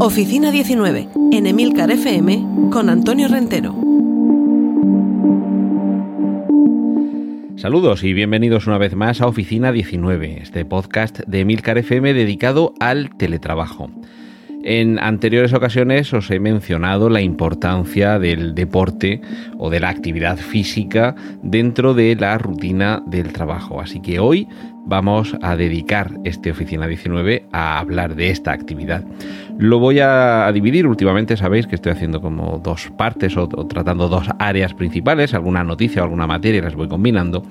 Oficina 19, en Emilcar FM, con Antonio Rentero. Saludos y bienvenidos una vez más a Oficina 19, este podcast de Emilcar FM dedicado al teletrabajo. En anteriores ocasiones os he mencionado la importancia del deporte o de la actividad física dentro de la rutina del trabajo. Así que hoy vamos a dedicar este Oficina 19 a hablar de esta actividad. Lo voy a dividir, últimamente sabéis que estoy haciendo como dos partes o, tratando dos áreas principales, alguna noticia o alguna materia las voy combinando.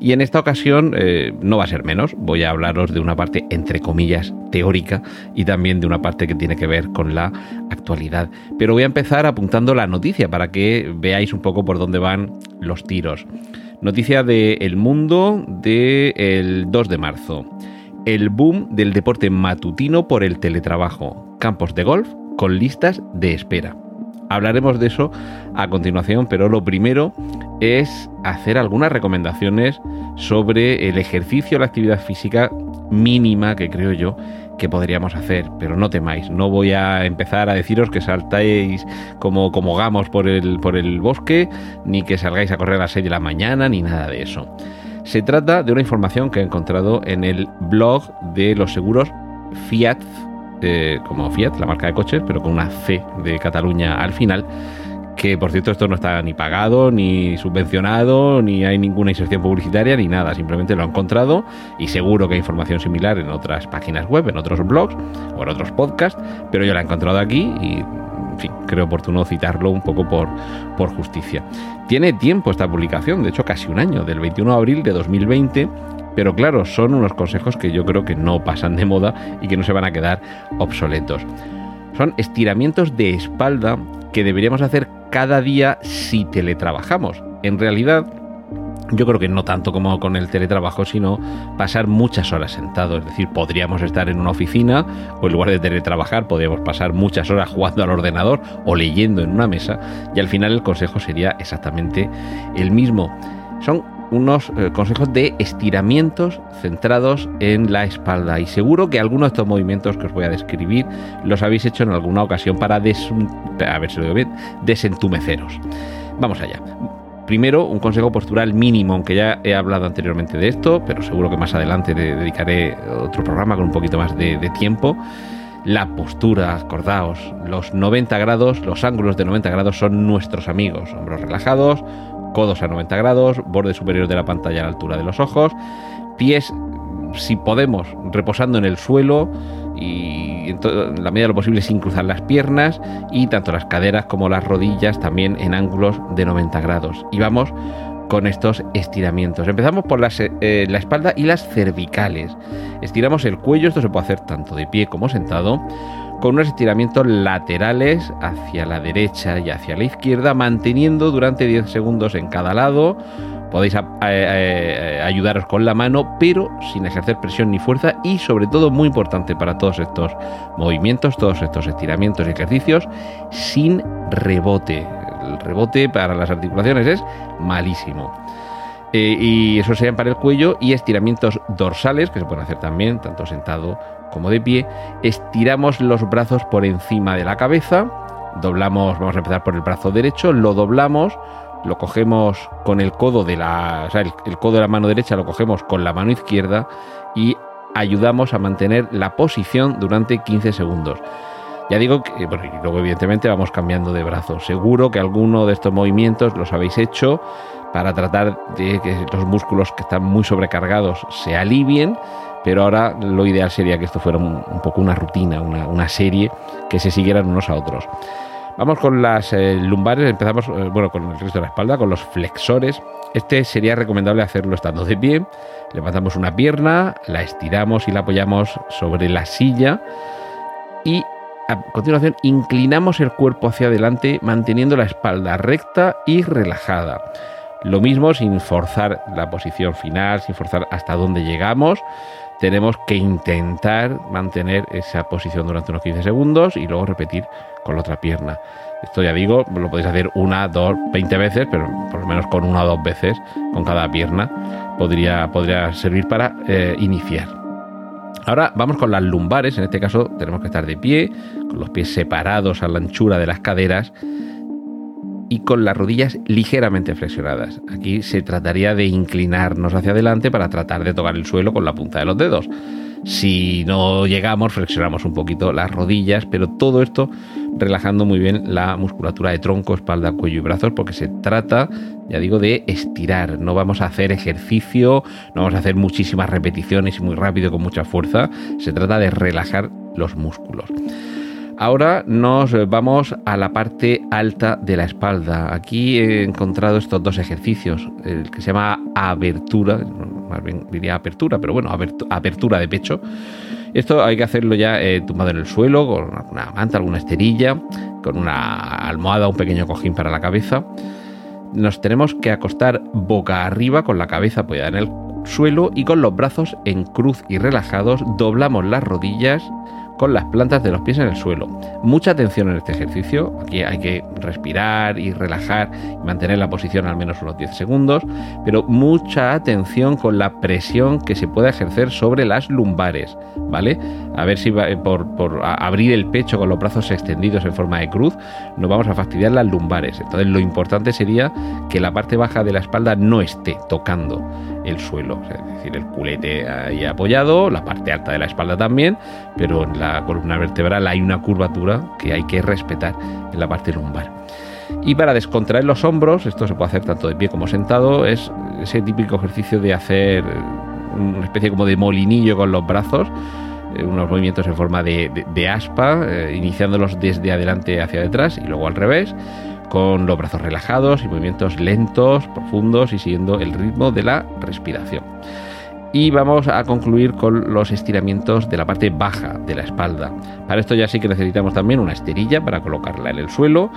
Y en esta ocasión eh, no va a ser menos, voy a hablaros de una parte entre comillas teórica y también de una parte que tiene que ver con la actualidad. Pero voy a empezar apuntando la noticia para que veáis un poco por dónde van los tiros. Noticia de El Mundo del 2 de marzo. El boom del deporte matutino por el teletrabajo. Campos de golf con listas de espera. Hablaremos de eso a continuación, pero lo primero es hacer algunas recomendaciones sobre el ejercicio, la actividad física mínima que creo yo que podríamos hacer, pero no temáis, no voy a empezar a deciros que saltáis como, como gamos por el, por el bosque, ni que salgáis a correr a las 6 de la mañana, ni nada de eso. Se trata de una información que he encontrado en el blog de los seguros Fiat, eh, como Fiat, la marca de coches, pero con una C de Cataluña al final que por cierto esto no está ni pagado, ni subvencionado, ni hay ninguna inserción publicitaria, ni nada, simplemente lo he encontrado y seguro que hay información similar en otras páginas web, en otros blogs o en otros podcasts, pero yo la he encontrado aquí y, creo oportuno citarlo un poco por, por justicia. Tiene tiempo esta publicación, de hecho casi un año, del 21 de abril de 2020, pero claro, son unos consejos que yo creo que no pasan de moda y que no se van a quedar obsoletos. Son estiramientos de espalda que deberíamos hacer cada día si teletrabajamos. En realidad, yo creo que no tanto como con el teletrabajo, sino pasar muchas horas sentado. Es decir, podríamos estar en una oficina o en lugar de teletrabajar, podríamos pasar muchas horas jugando al ordenador o leyendo en una mesa y al final el consejo sería exactamente el mismo. Son unos eh, consejos de estiramientos centrados en la espalda y seguro que algunos de estos movimientos que os voy a describir los habéis hecho en alguna ocasión para a ver si lo bien, desentumeceros. Vamos allá. Primero, un consejo postural mínimo, aunque ya he hablado anteriormente de esto, pero seguro que más adelante dedicaré otro programa con un poquito más de, de tiempo. La postura, acordaos, los 90 grados, los ángulos de 90 grados son nuestros amigos. Hombros relajados, codos a 90 grados, borde superior de la pantalla a la altura de los ojos, pies, si podemos, reposando en el suelo y en, la medida de lo posible sin cruzar las piernas y tanto las caderas como las rodillas también en ángulos de 90 grados. Y vamos con estos estiramientos. Empezamos por eh, la espalda y las cervicales. Estiramos el cuello, esto se puede hacer tanto de pie como sentado con unos estiramientos laterales hacia la derecha y hacia la izquierda, manteniendo durante 10 segundos en cada lado. Podéis eh, eh, ayudaros con la mano, pero sin ejercer presión ni fuerza y sobre todo muy importante para todos estos movimientos, todos estos estiramientos y ejercicios, sin rebote. El rebote para las articulaciones es malísimo. Eh, y eso serían para el cuello y estiramientos dorsales que se pueden hacer también, tanto sentado como de pie, estiramos los brazos por encima de la cabeza, doblamos, vamos a empezar por el brazo derecho, lo doblamos, lo cogemos con el codo de la, o sea, el, codo de la mano derecha lo cogemos con la mano izquierda y ayudamos a mantener la posición durante 15 segundos. Ya digo que, bueno, y luego evidentemente vamos cambiando de brazo. Seguro que alguno de estos movimientos los habéis hecho para tratar de que los músculos que están muy sobrecargados se alivien, pero ahora lo ideal sería que esto fuera un, poco una rutina, una, serie que se siguieran unos a otros. Vamos con las eh, lumbares, empezamos eh, bueno, con el resto de la espalda, con los flexores. Este sería recomendable hacerlo estando de pie. Levantamos una pierna, la estiramos y la apoyamos sobre la silla y a continuación inclinamos el cuerpo hacia adelante manteniendo la espalda recta y relajada. Lo mismo sin forzar la posición final, sin forzar hasta dónde llegamos. Tenemos que intentar mantener esa posición durante unos 15 segundos y luego repetir con la otra pierna. Esto ya digo, lo podéis hacer una, dos, veinte veces, pero por lo menos con una o dos veces con cada pierna podría, podría servir para eh, iniciar. Ahora vamos con las lumbares, en este caso tenemos que estar de pie, con los pies separados a la anchura de las caderas y con las rodillas ligeramente flexionadas. Aquí se trataría de inclinarnos hacia adelante para tratar de tocar el suelo con la punta de los dedos. Si no llegamos, flexionamos un poquito las rodillas, pero todo esto relajando muy bien la musculatura de tronco, espalda, cuello y brazos, porque se trata, ya digo, de estirar. No vamos a hacer ejercicio, no vamos a hacer muchísimas repeticiones y muy rápido con mucha fuerza. Se trata de relajar los músculos. Ahora nos vamos a la parte alta de la espalda. Aquí he encontrado estos dos ejercicios, el que se llama abertura, más bien diría apertura, pero bueno, apertura de pecho. Esto hay que hacerlo ya eh, tumbado en el suelo, con una manta, alguna esterilla, con una almohada, un pequeño cojín para la cabeza. Nos tenemos que acostar boca arriba con la cabeza apoyada en el suelo y con los brazos en cruz y relajados doblamos las rodillas con las plantas de los pies en el suelo. Mucha atención en este ejercicio, aquí hay que respirar y relajar y mantener la posición al menos unos 10 segundos, pero mucha atención con la presión que se puede ejercer sobre las lumbares, ¿vale? A ver si eh, por, abrir el pecho con los brazos extendidos en forma de cruz nos vamos a fastidiar las lumbares. Entonces lo importante sería que la parte baja de la espalda no esté tocando el suelo, es decir, el culete ahí apoyado, la parte alta de la espalda también, pero en la columna vertebral hay una curvatura que hay que respetar en la parte lumbar. Y para descontraer los hombros, esto se puede hacer tanto de pie como sentado, es ese típico ejercicio de hacer una especie como de molinillo con los brazos, eh, unos movimientos en forma de, aspa, eh, iniciándolos desde adelante hacia detrás y luego al revés con los brazos relajados y movimientos lentos, profundos y siguiendo el ritmo de la respiración. Y vamos a concluir con los estiramientos de la parte baja de la espalda. Para esto ya sí que necesitamos también una esterilla para colocarla en el suelo.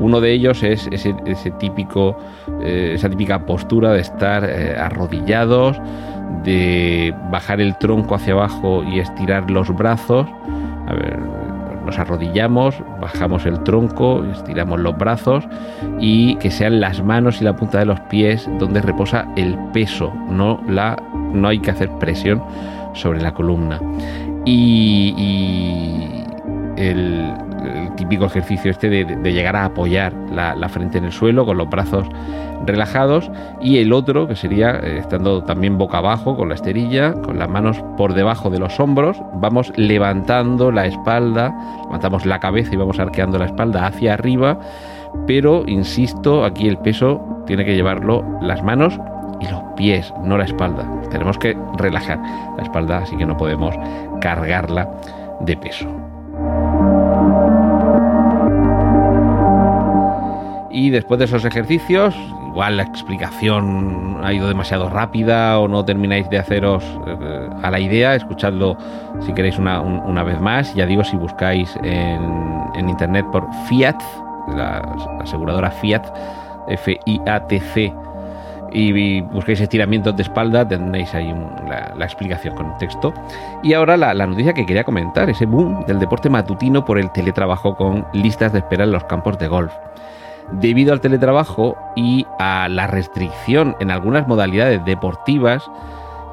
Uno de ellos es ese, típico, eh, esa típica postura de estar eh, arrodillados, de bajar el tronco hacia abajo y estirar los brazos. A ver, nos arrodillamos, bajamos el tronco, estiramos los brazos y que sean las manos y la punta de los pies donde reposa el peso, no, la, no hay que hacer presión sobre la columna. Y, el, típico ejercicio este de, llegar a apoyar la, frente en el suelo con los brazos relajados y el otro que sería eh, estando también boca abajo con la esterilla, con las manos por debajo de los hombros, vamos levantando la espalda, levantamos la cabeza y vamos arqueando la espalda hacia arriba, pero insisto, aquí el peso tiene que llevarlo las manos y los pies, no la espalda. Tenemos que relajar la espalda, así que no podemos cargarla de peso. Y después de esos ejercicios, igual la explicación ha ido demasiado rápida o no termináis de haceros eh, a la idea, escuchadlo si queréis una, vez más. Ya digo, si buscáis en, internet por Fiat, la, aseguradora Fiat, F-I-A-T-C, y busquéis estiramientos de espalda, tenéis ahí la, explicación con texto. Y ahora la, la, noticia que quería comentar, ese boom del deporte matutino por el teletrabajo con listas de espera en los campos de golf debido al teletrabajo y a la restricción en algunas modalidades deportivas,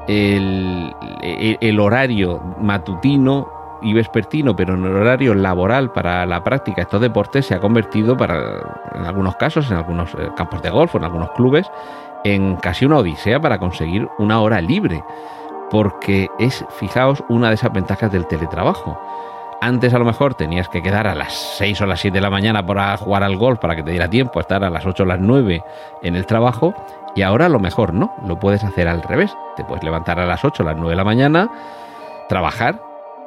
el, horario matutino y vespertino, pero en el horario laboral para la práctica de estos deportes se ha convertido para, en algunos casos, en algunos eh, campos de golf, en algunos clubes, en casi una odisea para conseguir una hora libre porque es, fijaos, una de esas ventajas del teletrabajo. Antes a lo mejor tenías que quedar a las 6 o las 7 de la mañana para jugar al golf para que te diera tiempo a estar a las 8 o las 9 en el trabajo y ahora a lo mejor no, lo puedes hacer al revés. Te puedes levantar a las 8 o las 9 de la mañana, trabajar,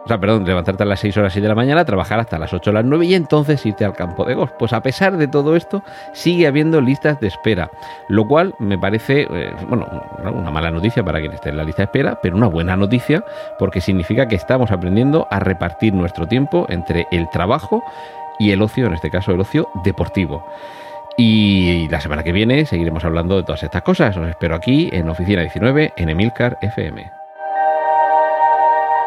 o sea, perdón, levantarte a las 6 horas 7 de la mañana, trabajar hasta las 8 o las 9 y entonces irte al campo de golf. Pues a pesar de todo esto, sigue habiendo listas de espera, lo cual me parece, eh, bueno, una mala noticia para quien esté en la lista de espera, pero una buena noticia porque significa que estamos aprendiendo a repartir nuestro tiempo entre el trabajo y el ocio, en este caso el ocio deportivo. Y la semana que viene seguiremos hablando de todas estas cosas. Os espero aquí en Oficina 19 en Emilcar FM.